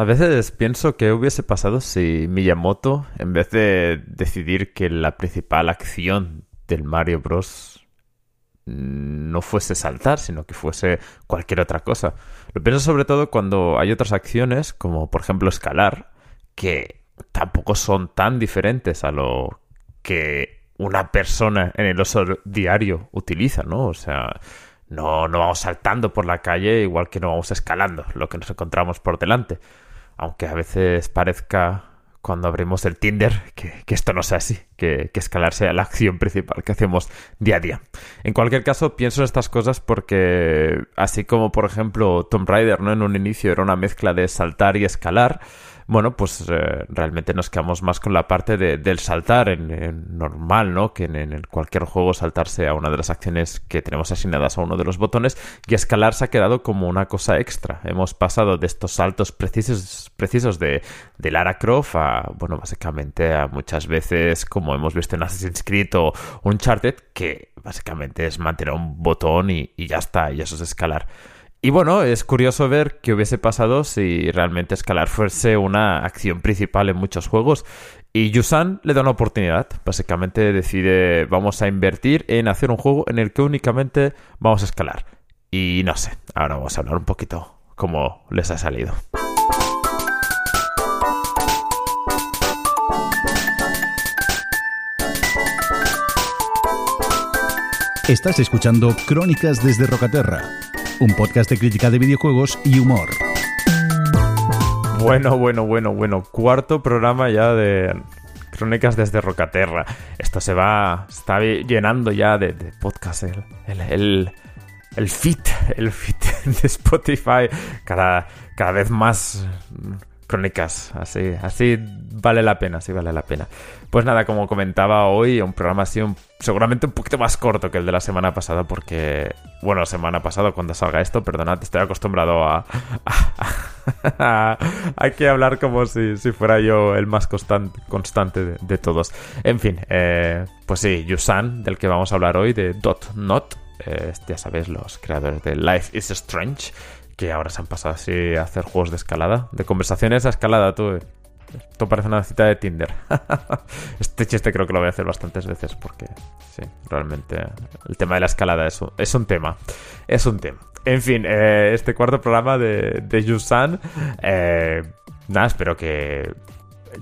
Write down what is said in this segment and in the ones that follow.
A veces pienso que hubiese pasado si Miyamoto, en vez de decidir que la principal acción del Mario Bros. no fuese saltar, sino que fuese cualquier otra cosa. Lo pienso sobre todo cuando hay otras acciones, como por ejemplo escalar, que tampoco son tan diferentes a lo que una persona en el uso diario utiliza, ¿no? O sea, no, no vamos saltando por la calle igual que no vamos escalando lo que nos encontramos por delante. Aunque a veces parezca cuando abrimos el Tinder que, esto no sea así, que, que, escalar sea la acción principal que hacemos día a día. En cualquier caso, pienso en estas cosas porque, así como por ejemplo Tomb Raider, ¿no? En un inicio era una mezcla de saltar y escalar bueno, pues eh, realmente nos quedamos más con la parte del saltar en, normal, ¿no? Que en, cualquier juego saltarse a una de las acciones que tenemos asignadas a uno de los botones y escalar se ha quedado como una cosa extra. Hemos pasado de estos saltos precisos, precisos de, Lara Croft a, bueno, básicamente a muchas veces como hemos visto en Assassin's Creed o Uncharted, que básicamente es mantener un botón y, y ya está, y eso es escalar. Y bueno, es curioso ver qué hubiese pasado si realmente escalar fuese una acción principal en muchos juegos. Y Yusan le da una oportunidad. Básicamente decide, vamos a invertir en hacer un juego en el que únicamente vamos a escalar. Y no sé, ahora vamos a hablar un poquito cómo les ha salido. Estás escuchando Crónicas desde Rocaterra un podcast de crítica de videojuegos y humor. Bueno, bueno, bueno, bueno. Cuarto programa ya de Crónicas desde Rocaterra. Esto se va, está llenando ya de, de podcast. El, el, el, fit, el fit de Spotify. Cada, cada vez más crónicas. Así, así vale la pena, así vale la pena. Pues nada, como comentaba hoy, un programa así seguramente un poquito más corto que el de la semana pasada, porque, bueno, semana pasada cuando salga esto, perdonad, estoy acostumbrado a, hay que hablar como si, fuera yo el más constante, constante de, todos. En fin, eh, pues sí, Yusan, del que vamos a hablar hoy, de Dot Not, eh, ya sabéis, los creadores de Life is Strange que ahora se han pasado así a hacer juegos de escalada. De conversaciones a escalada, tú. Esto parece una cita de Tinder. este chiste creo que lo voy a hacer bastantes veces porque, sí, realmente el tema de la escalada es un, tema. Es un tema. En fin, eh, este cuarto programa de, de Yusan. Eh, nada, espero que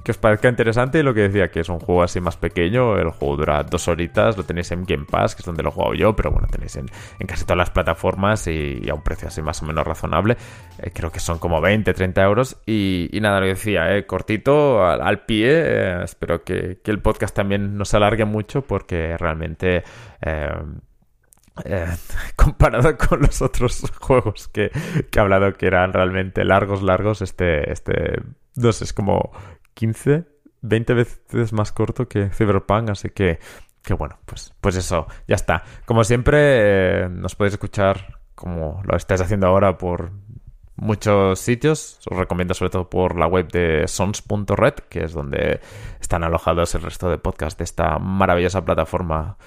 que os parezca interesante lo que decía, que es un juego así más pequeño, el juego dura dos horitas, lo tenéis en Game Pass, que es donde lo he jugado yo, pero bueno, tenéis en, casi todas las plataformas y, a un precio así más o menos razonable, eh, creo que son como 20, 30 euros y, nada, lo que decía, eh, cortito, al, pie, eh, espero que, el podcast también no se alargue mucho porque realmente... comparado con los otros juegos que, que, he hablado que eran realmente largos, largos, este, este, no sé, es como, 15, 20 veces más corto que Cyberpunk, así que, bueno, pues, pues eso, ya está. Como siempre, eh, nos podéis escuchar como lo estáis haciendo ahora por muchos sitios. Os recomiendo sobre todo por la web de sons.red, que es donde están alojados el resto de podcasts de esta maravillosa plataforma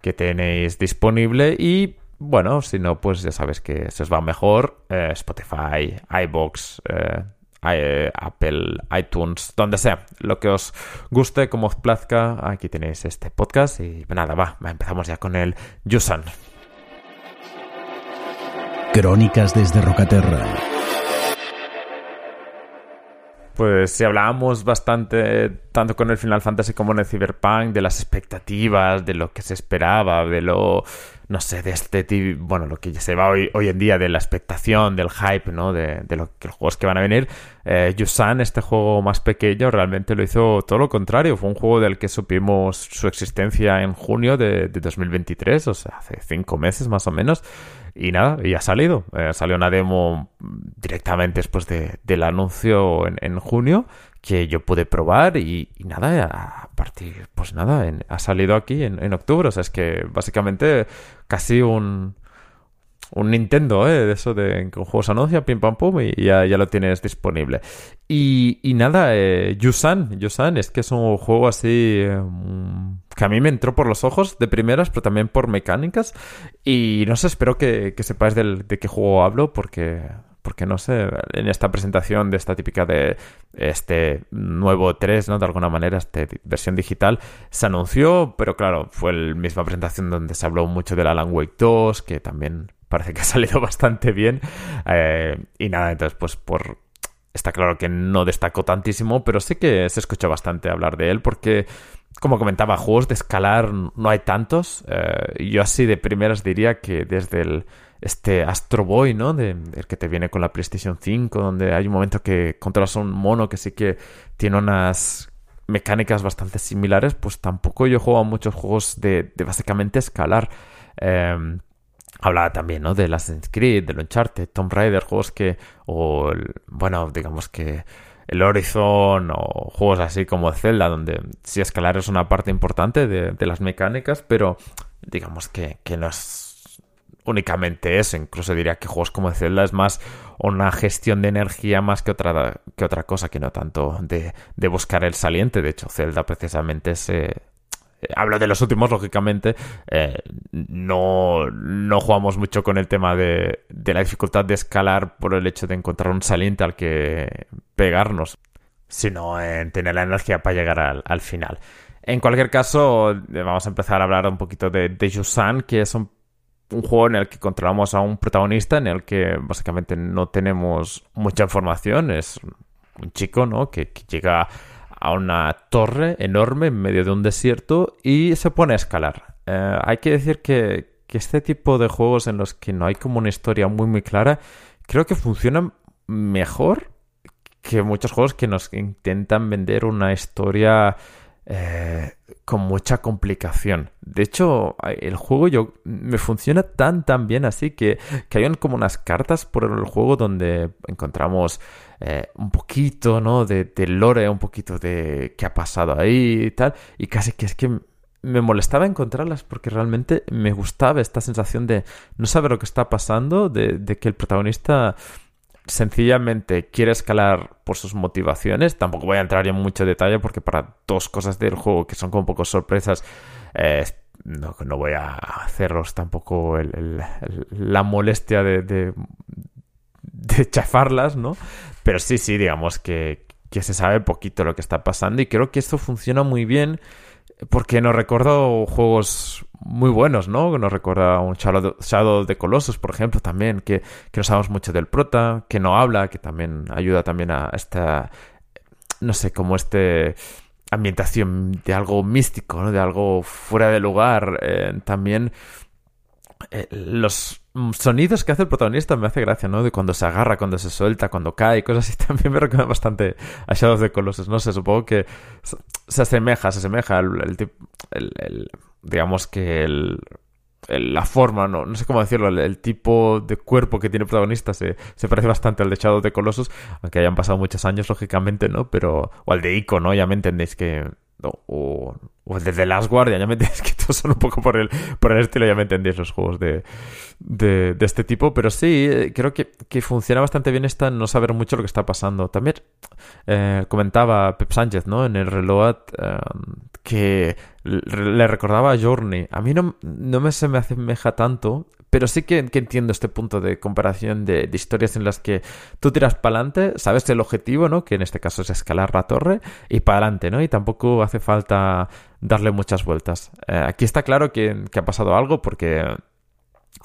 que tenéis disponible. Y bueno, si no, pues ya sabes que se os va mejor. Eh, Spotify, iBox, eh, Apple, iTunes, donde sea, lo que os guste, como os plazca, aquí tenéis este podcast y nada, va, empezamos ya con el Yusan. Crónicas desde Rocaterra. Pues si hablábamos bastante, tanto con el Final Fantasy como en el Cyberpunk, de las expectativas, de lo que se esperaba, de lo, no sé, de este, bueno, lo que se va hoy, hoy en día, de la expectación, del hype, ¿no? De, de los juegos que van a venir. Eh, Yusan, este juego más pequeño, realmente lo hizo todo lo contrario. Fue un juego del que supimos su existencia en junio de, de 2023, o sea, hace cinco meses más o menos. Y nada, y ha salido. Eh, salió una demo directamente después del anuncio en, junio que yo pude probar y, nada, a partir, pues nada, ha salido aquí en, en octubre. O sea, es que básicamente casi un, un Nintendo, ¿eh? De eso de que un juego se anuncia, pim pam pum, y ya, ya lo tienes disponible. Y, y nada, eh, Yusan, Yusan, es que es un juego así eh, que a mí me entró por los ojos de primeras, pero también por mecánicas. Y no sé, espero que, que sepáis del, de qué juego hablo, porque porque no sé, en esta presentación de esta típica de este nuevo 3, ¿no? De alguna manera, esta versión digital, se anunció, pero claro, fue la misma presentación donde se habló mucho del Alan Wake 2, que también parece que ha salido bastante bien. Eh, y nada, entonces, pues por. Está claro que no destacó tantísimo, pero sí que se escucha bastante hablar de él porque como comentaba, juegos de escalar no hay tantos. Eh, yo así de primeras diría que desde el este Astro Boy, ¿no? El que te viene con la PlayStation 5, donde hay un momento que controlas a un mono que sí que tiene unas mecánicas bastante similares, pues tampoco yo juego a muchos juegos de, básicamente escalar. Eh, hablaba también, ¿no? De Assassin's Creed, de Uncharted, Tomb Raider, juegos que, o, bueno, digamos que el Horizon o juegos así como Zelda, donde sí escalar es una parte importante de, las mecánicas, pero digamos que, que no es únicamente eso. Incluso diría que juegos como Zelda es más una gestión de energía más que otra, que otra cosa, que no tanto de, de buscar el saliente. De hecho, Zelda precisamente se... Hablo de los últimos, lógicamente. Eh, no, no jugamos mucho con el tema de, de la dificultad de escalar por el hecho de encontrar un saliente al que pegarnos, sino en tener la energía para llegar al, al final. En cualquier caso, vamos a empezar a hablar un poquito de, de Yusan, que es un juego en el que controlamos a un protagonista en el que básicamente no tenemos mucha información. Es un chico, ¿no? Que, llega a una torre enorme en medio de un desierto y se pone a escalar. Eh, hay que decir que, este tipo de juegos en los que no hay como una historia muy muy clara, creo que funcionan mejor que muchos juegos que nos intentan vender una historia eh, con mucha complicación. De hecho, el juego yo me funciona tan tan bien así que, que hay como unas cartas por el juego donde encontramos eh, un poquito, ¿no? De, de, lore, un poquito de qué ha pasado ahí y tal. Y casi que es que me molestaba encontrarlas porque realmente me gustaba esta sensación de no saber lo que está pasando, de, de que el protagonista sencillamente quiere escalar por sus motivaciones. Tampoco voy a entrar en mucho detalle porque para dos cosas del juego que son como un poco sorpresas, eh, no, no, voy a haceros tampoco la molestia de, chafarlas, ¿no? Pero sí, sí, digamos que, que se sabe poquito lo que está pasando y creo que esto funciona muy bien porque nos recuerda juegos muy buenos, ¿no? Nos recuerda un Shadow de Colossus, por ejemplo, también, que, que no sabemos mucho del prota, que no habla, que también ayuda también a esta, no sé, como este ambientación de algo místico, ¿no? De algo fuera de lugar. Eh, también eh, los sonidos que hace el protagonista me hace gracia, ¿no? De cuando se agarra, cuando se suelta, cuando cae, cosas así. También me recuerda bastante a Shadow de Colossus. No sé, supongo que se asemeja, se asemeja el, el, digamos que el, la forma, no, no sé cómo decirlo, el, tipo de cuerpo que tiene el protagonista se, se parece bastante al de Shadow de Colossus, aunque hayan pasado muchos años, lógicamente, ¿no? Pero, o al de Ico, ¿no? Ya me entendéis que o, o el de The Last Guardian, ya me entendéis que todos son un poco por el, por el estilo, ya me entendéis los juegos de, de, este tipo, pero sí, eh, creo que, que, funciona bastante bien esta no saber mucho lo que está pasando. También eh, comentaba Pep Sánchez, ¿no? En el Reload eh, que le recordaba a Journey. A mí no, no me se me asemeja tanto, pero sí que, entiendo este punto de comparación de, historias en las que tú tiras para adelante, sabes el objetivo, ¿no? Que en este caso es escalar la torre y para adelante, ¿no? Y tampoco hace falta darle muchas vueltas. Eh, aquí está claro que, ha pasado algo porque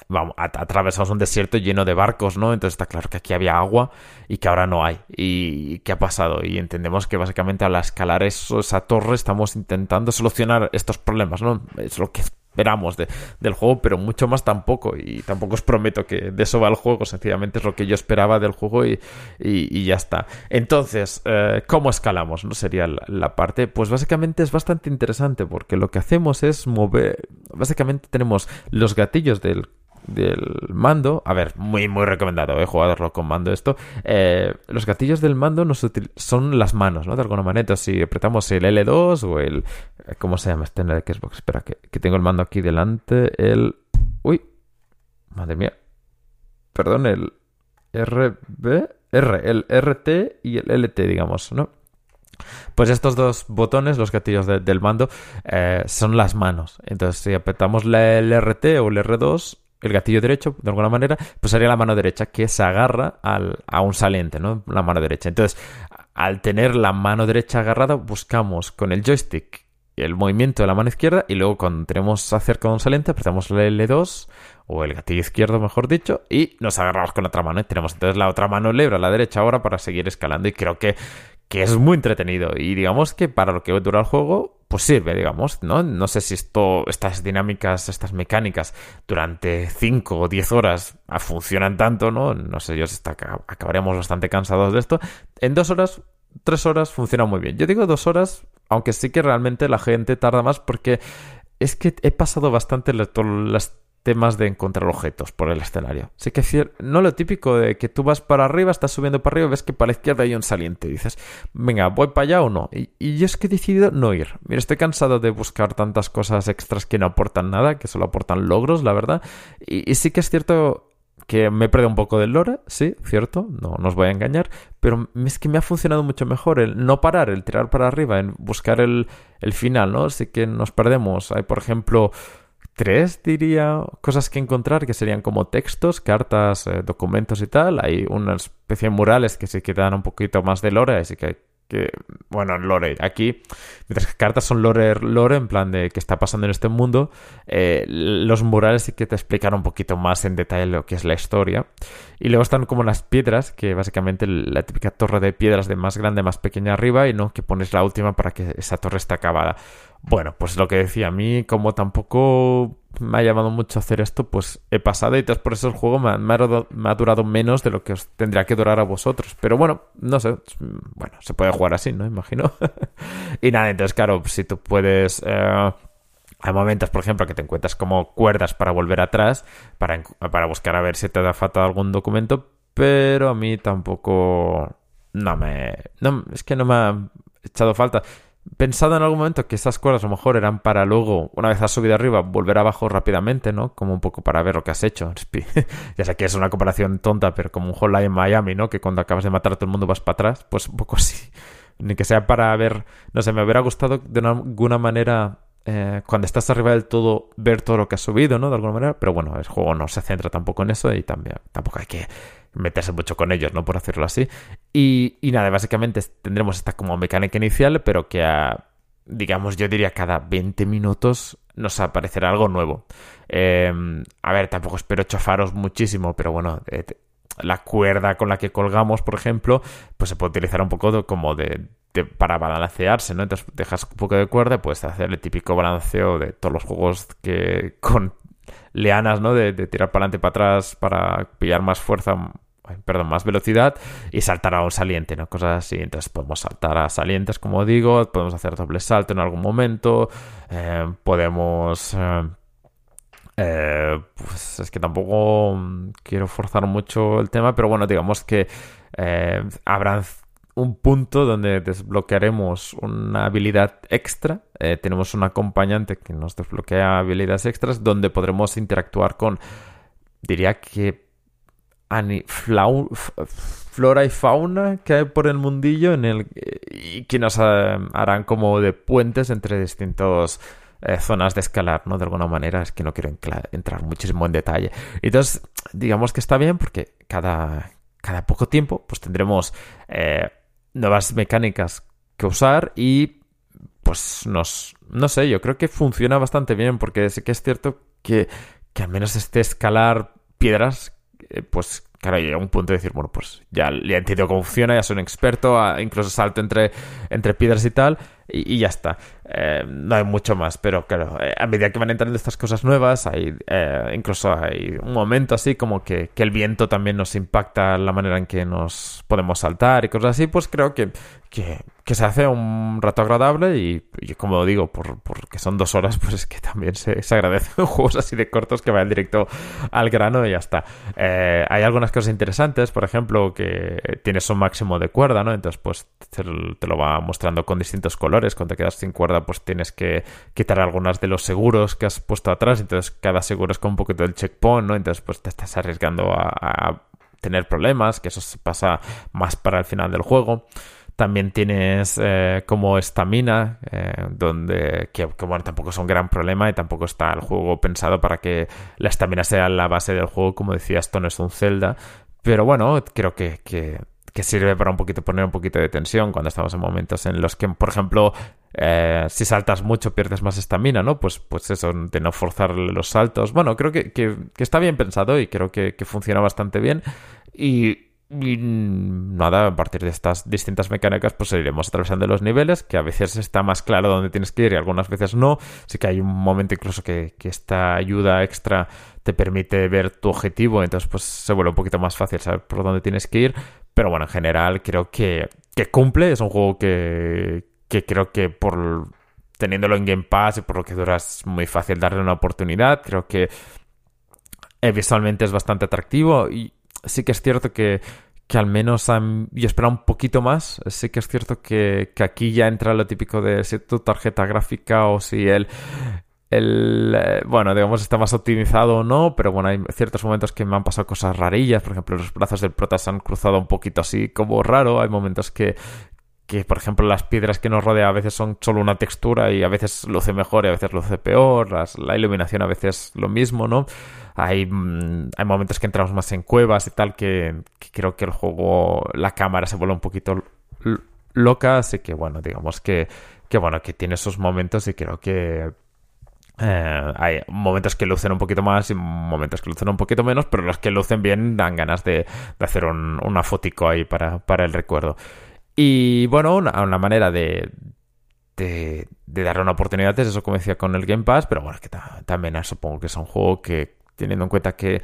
vamos, atravesamos un desierto lleno de barcos, ¿no? Entonces está claro que aquí había agua y que ahora no hay. ¿Y qué ha pasado? Y entendemos que básicamente al escalar esa torre estamos intentando solucionar estos problemas, ¿no? Es lo que esperamos de, del juego, pero mucho más tampoco. Y tampoco os prometo que de eso va el juego, sencillamente es lo que yo esperaba del juego y, y, ya está. Entonces, eh, ¿cómo escalamos? ¿No? Sería la, parte. Pues básicamente es bastante interesante porque lo que hacemos es mover. Básicamente tenemos los gatillos del del mando, a ver, muy muy recomendado, he jugado con mando esto, eh, los gatillos del mando son las manos, ¿no? De alguna manera, si apretamos el L2 o el... ¿Cómo se llama este en el Xbox? Espera, que, que tengo el mando aquí delante, el... Uy, madre mía, perdón, el RB, R, el RT y el LT, digamos, ¿no? Pues estos dos botones, los gatillos del mando, eh, son las manos. Entonces, si apretamos el RT o el R2, el gatillo derecho, de alguna manera, pues sería la mano derecha que se agarra al, a un saliente, ¿no? La mano derecha. Entonces, al tener la mano derecha agarrada, buscamos con el joystick el movimiento de la mano izquierda y luego cuando tenemos cerca de un saliente apretamos el L2 o el gatillo izquierdo mejor dicho y nos agarramos con la otra mano y tenemos entonces la otra mano libre a la derecha ahora para seguir escalando y creo que, que es muy entretenido y digamos que para lo que dura el juego pues sirve, digamos, ¿no? No sé si esto, estas dinámicas, estas mecánicas durante 5 o 10 horas funcionan tanto, ¿no? No sé, yo está, acabaremos bastante cansados de esto. En dos horas, tres horas funciona muy bien. Yo digo dos horas, aunque sí que realmente la gente tarda más porque es que he pasado bastante las temas de encontrar objetos por el escenario. Sé que no lo típico de que tú vas para arriba, estás subiendo para arriba, ves que para la izquierda hay un saliente y dices, venga, voy para allá o no. Y, es que he decidido no ir. Mira, estoy cansado de buscar tantas cosas extras que no aportan nada, que solo aportan logros, la verdad. Y, sí que es cierto que me he perdido un poco del lore, sí, cierto, no, no os voy a engañar, pero es que me ha funcionado mucho mejor el no parar, el tirar para arriba, en buscar el, el final, ¿no? Así que nos perdemos. Hay, por ejemplo, tres, diría, cosas que encontrar, que serían como textos, cartas, eh, documentos y tal. Hay una especie de murales que se quedan un poquito más de lore, así que que, bueno, lore. Aquí, mientras que cartas son lore, lore, en plan de qué está pasando en este mundo, eh, los murales sí que te explican un poquito más en detalle lo que es la historia. Y luego están como las piedras, que básicamente la típica torre de piedras de más grande, más pequeña arriba, y no que pones la última para que esa torre esté acabada. Bueno, pues lo que decía, a mí como tampoco me ha llamado mucho hacer esto, pues he pasado y por eso el juego me ha, durado menos de lo que os tendría que durar a vosotros. Pero bueno, no sé, bueno, se puede jugar así, ¿no? Imagino. y nada, entonces claro, si tú puedes... Eh, hay momentos, por ejemplo, que te encuentras como cuerdas para volver atrás, para, para buscar a ver si te da falta algún documento, pero a mí tampoco... No me... No, es que no me ha echado falta pensado en algún momento que esas cuerdas a lo mejor eran para luego, una vez has subido arriba, volver abajo rápidamente, ¿no? Como un poco para ver lo que has hecho. ya sé que es una comparación tonta, pero como un Hotline en Miami, ¿no? Que cuando acabas de matar a todo el mundo vas para atrás, pues un poco así. Ni que sea para ver, no sé, me hubiera gustado de alguna manera eh, cuando estás arriba del todo ver todo lo que has subido, ¿no? De alguna manera, pero bueno, el juego no se centra tampoco en eso y también tampoco hay que meterse mucho con ellos, ¿no? Por hacerlo así. Y, nada, básicamente tendremos esta como mecánica inicial, pero que a, digamos, yo diría cada 20 minutos nos aparecerá algo nuevo. Em, a ver, tampoco espero chofaros muchísimo, pero bueno, eh, la cuerda con la que colgamos, por ejemplo, pues se puede utilizar un poco como de, para balancearse, ¿no? Entonces dejas un poco de cuerda puedes hacer el típico balanceo de todos los juegos que con leanas, ¿no? De, tirar para adelante y para atrás para pillar más fuerza, perdón, más velocidad y saltar a un saliente, ¿no? Cosas así. Entonces podemos saltar a salientes, como digo, podemos hacer doble salto en algún momento, eh, podemos... Eh, eh, pues es que tampoco quiero forzar mucho el tema, pero bueno, digamos que habrán un punto donde desbloquearemos una habilidad extra. Eh, tenemos un acompañante que nos desbloquea habilidades extras donde podremos interactuar con, diría que, flora y fauna que hay por el mundillo en el, y que nos eh, harán como de puentes entre distintos eh, zonas de escalar, ¿no? De alguna manera, es que no quiero entrar muchísimo en detalle. Entonces, digamos que está bien porque cada, cada poco tiempo pues tendremos nuevas mecánicas que usar y pues nos no sé, yo creo que funciona bastante bien porque sí que es cierto que, que al menos este escalar piedras eh, pues claro, llega un punto de decir, bueno, pues ya, ya entiendo cómo funciona, ya soy un experto, incluso salto entre, entre piedras y tal, y, ya está. Eh, no hay mucho más, pero claro, eh, a medida que van entrando estas cosas nuevas, hay incluso hay un momento así como que, que, el viento también nos impacta la manera en que nos podemos saltar y cosas así, pues creo que, que, se hace un rato agradable y, como digo, por, porque son dos horas, pues es que también se, se agradece juegos así de cortos que vayan directo al grano y ya está. Eh, hay algunas cosas interesantes, por ejemplo, que tienes un máximo de cuerda, ¿no? Entonces, pues te, lo va mostrando con distintos colores. Cuando te quedas sin cuerda, pues tienes que quitar algunas de los seguros que has puesto atrás. Entonces, cada seguro es con un poquito del checkpoint, ¿no? Entonces, pues te estás arriesgando a, tener problemas, que eso se pasa más para el final del juego. También tienes eh, como estamina, eh, donde que, bueno, tampoco es un gran problema y tampoco está el juego pensado para que la estamina sea la base del juego. Como decías, esto no es un Zelda. Pero bueno, creo que, que, sirve para un poquito poner un poquito de tensión cuando estamos en momentos en los que, por ejemplo, eh, si saltas mucho pierdes más estamina, ¿no? Pues, pues eso, de no forzar los saltos. Bueno, creo que, que, está bien pensado y creo que, que funciona bastante bien. Y y nada, a partir de estas distintas mecánicas, pues iremos atravesando los niveles, que a veces está más claro dónde tienes que ir y algunas veces no. Sí que hay un momento incluso que, esta ayuda extra te permite ver tu objetivo, entonces pues se vuelve un poquito más fácil saber por dónde tienes que ir. Pero bueno, en general creo que, cumple, es un juego que, que creo que por teniéndolo en Game Pass y por lo que dura es muy fácil darle una oportunidad. Creo que eh, visualmente es bastante atractivo y sí que es cierto que, que al menos yo esperaba un poquito más. Sí que es cierto que, que, aquí ya entra lo típico de si tu tarjeta gráfica o si el, el eh, bueno, digamos, está más optimizado o no, pero bueno, hay ciertos momentos que me han pasado cosas rarillas, por ejemplo, los brazos del prota se han cruzado un poquito así como raro, hay momentos que, que por ejemplo las piedras que nos rodea a veces son solo una textura y a veces luce mejor y a veces luce peor, la iluminación a veces lo mismo, ¿no? Hay, mm, hay momentos que entramos más en cuevas y tal que, creo que el juego, la cámara se vuelve un poquito loca, así que bueno, digamos que, que bueno, que tiene esos momentos y creo que eh, hay momentos que lucen un poquito más y momentos que lucen un poquito menos, pero los que lucen bien dan ganas de, hacer un, una fotico ahí para, para el recuerdo. Y bueno, una, manera de, de, darle una oportunidad es eso, como decía, con el Game Pass, pero bueno, que también supongo que es un juego que, teniendo en cuenta que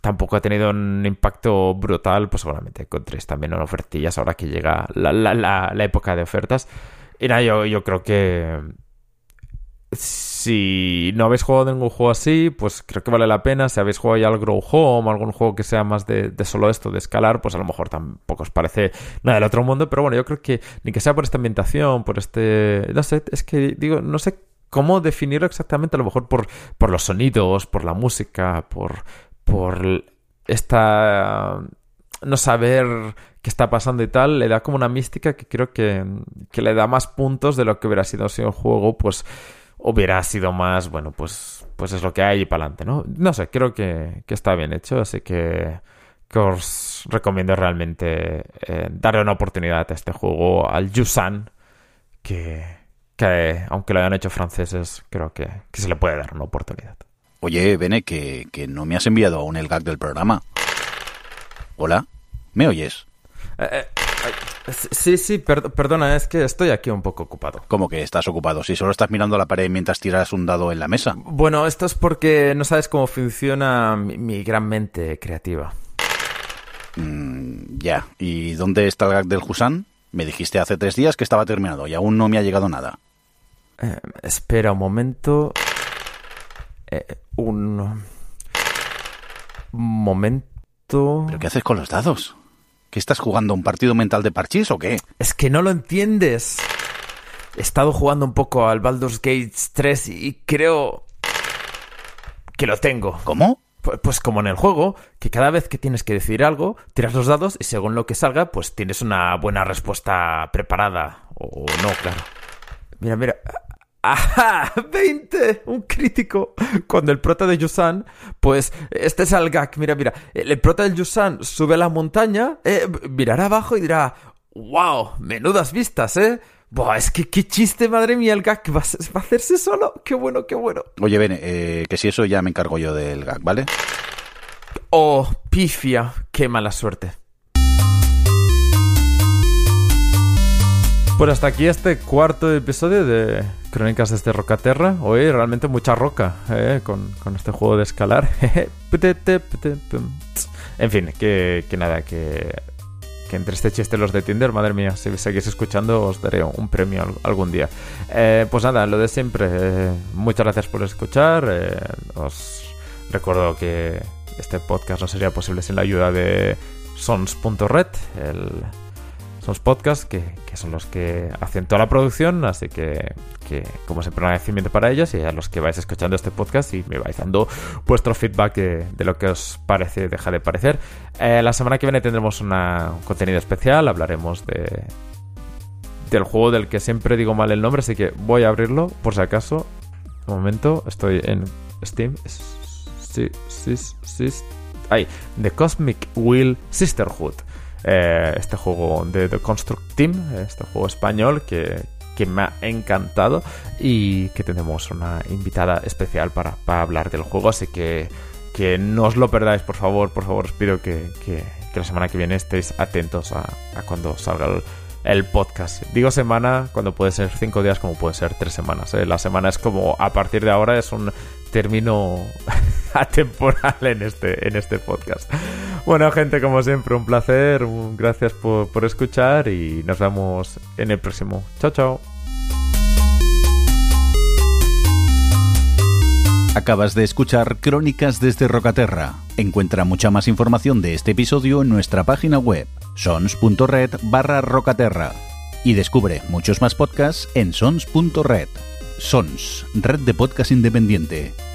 tampoco ha tenido un impacto brutal, pues seguramente encontréis también en ofertillas ahora que llega la, la, la, época de ofertas. Y nada, yo creo que si no habéis jugado ningún juego así, pues creo que vale la pena. Si habéis jugado ya al Grow Home, algún juego que sea más de, solo esto, de escalar, pues a lo mejor tampoco os parece nada del otro mundo. Pero bueno, yo creo que ni que sea por esta ambientación, por este. No sé, es que digo, no sé cómo definirlo exactamente, a lo mejor por, por los sonidos, por la música, por, por esta no saber qué está pasando y tal, le da como una mística que creo que, que le da más puntos de lo que hubiera sido si el juego, pues hubiera sido más, bueno, pues, pues es lo que hay y para adelante, ¿no? No sé, creo que, está bien hecho, así que, que os recomiendo realmente eh, darle una oportunidad a este juego, al Yusan, que, que aunque lo hayan hecho franceses, creo que, que se le puede dar una oportunidad. Oye, Bene, que, que no me has enviado aún el gag del programa. Hola, ¿me oyes? Eh, Sí, sí, perdona, es que estoy aquí un poco ocupado. ¿Cómo que estás ocupado? Si solo estás mirando la pared mientras tiras un dado en la mesa. Bueno, esto es porque no sabes cómo funciona mi, gran mente creativa. Mm, ya. ¿Y dónde está el gag del Husan? Me dijiste hace tres días que estaba terminado y aún no me ha llegado nada. Eh, espera un momento. Eh, un... momento. ¿Pero qué haces con los dados? ¿Qué estás jugando? ¿Un partido mental de parchís o qué? Es que no lo entiendes. He estado jugando un poco al Baldur's Gate 3 y creo que lo tengo. ¿Cómo? Pues como en el juego, que cada vez que tienes que decir algo, tiras los dados y según lo que salga, pues tienes una buena respuesta preparada. O no, claro. Mira, mira. ¡Ajá! ¡20! Un crítico. Cuando el prota de Yusan, pues este es el gag. Mira, mira. El prota de Yusan sube a la montaña, eh, mirará abajo y dirá: ¡Wow! Menudas vistas, ¿eh? Buah, es que qué chiste, madre mía, el gag va a, hacerse solo. Qué bueno, qué bueno. Oye, ven, eh, que si eso ya me encargo yo del gag, ¿vale? Oh, pifia, qué mala suerte. Pues hasta aquí este cuarto episodio de Crónicas desde Rocaterra. Hoy realmente mucha roca eh, con, este juego de escalar. en fin, que, nada, que, que, entre este chiste los de Tinder, madre mía, si seguís escuchando os daré un premio algún día. Eh, pues nada, lo de siempre. Eh, muchas gracias por escuchar. os recuerdo que este podcast no sería posible sin la ayuda de sons.red, el los podcasts que, son los que hacen toda la producción, así que, como siempre un agradecimiento para ellos y a los que vais escuchando este podcast y me vais dando vuestro feedback de, lo que os parece, deja de parecer. Eh, la semana que viene tendremos un contenido especial, hablaremos de del juego del que siempre digo mal el nombre, así que voy a abrirlo por si acaso. Un momento, estoy en Steam. Sí, sí, sí. Ahí, The Cosmic Wheel Sisterhood. Eh, este juego de The Construct Team, este juego español que, que me ha encantado y que tenemos una invitada especial para, para hablar del juego, así que, que no os lo perdáis, por favor, por favor, os pido que, que, que la semana que viene estéis atentos a, a cuando salga el, el, podcast. Digo semana cuando puede ser cinco días como puede ser tres semanas. ¿eh? La semana es como a partir de ahora es un término atemporal en este, en este podcast. Bueno, gente, como siempre, un placer. Gracias por, por escuchar y nos vemos en el próximo. Chao, chao. Acabas de escuchar Crónicas desde Rocaterra. Encuentra mucha más información de este episodio en nuestra página web, sons.red barra rocaterra. Y descubre muchos más podcasts en sons.red. Sons, red de podcast independiente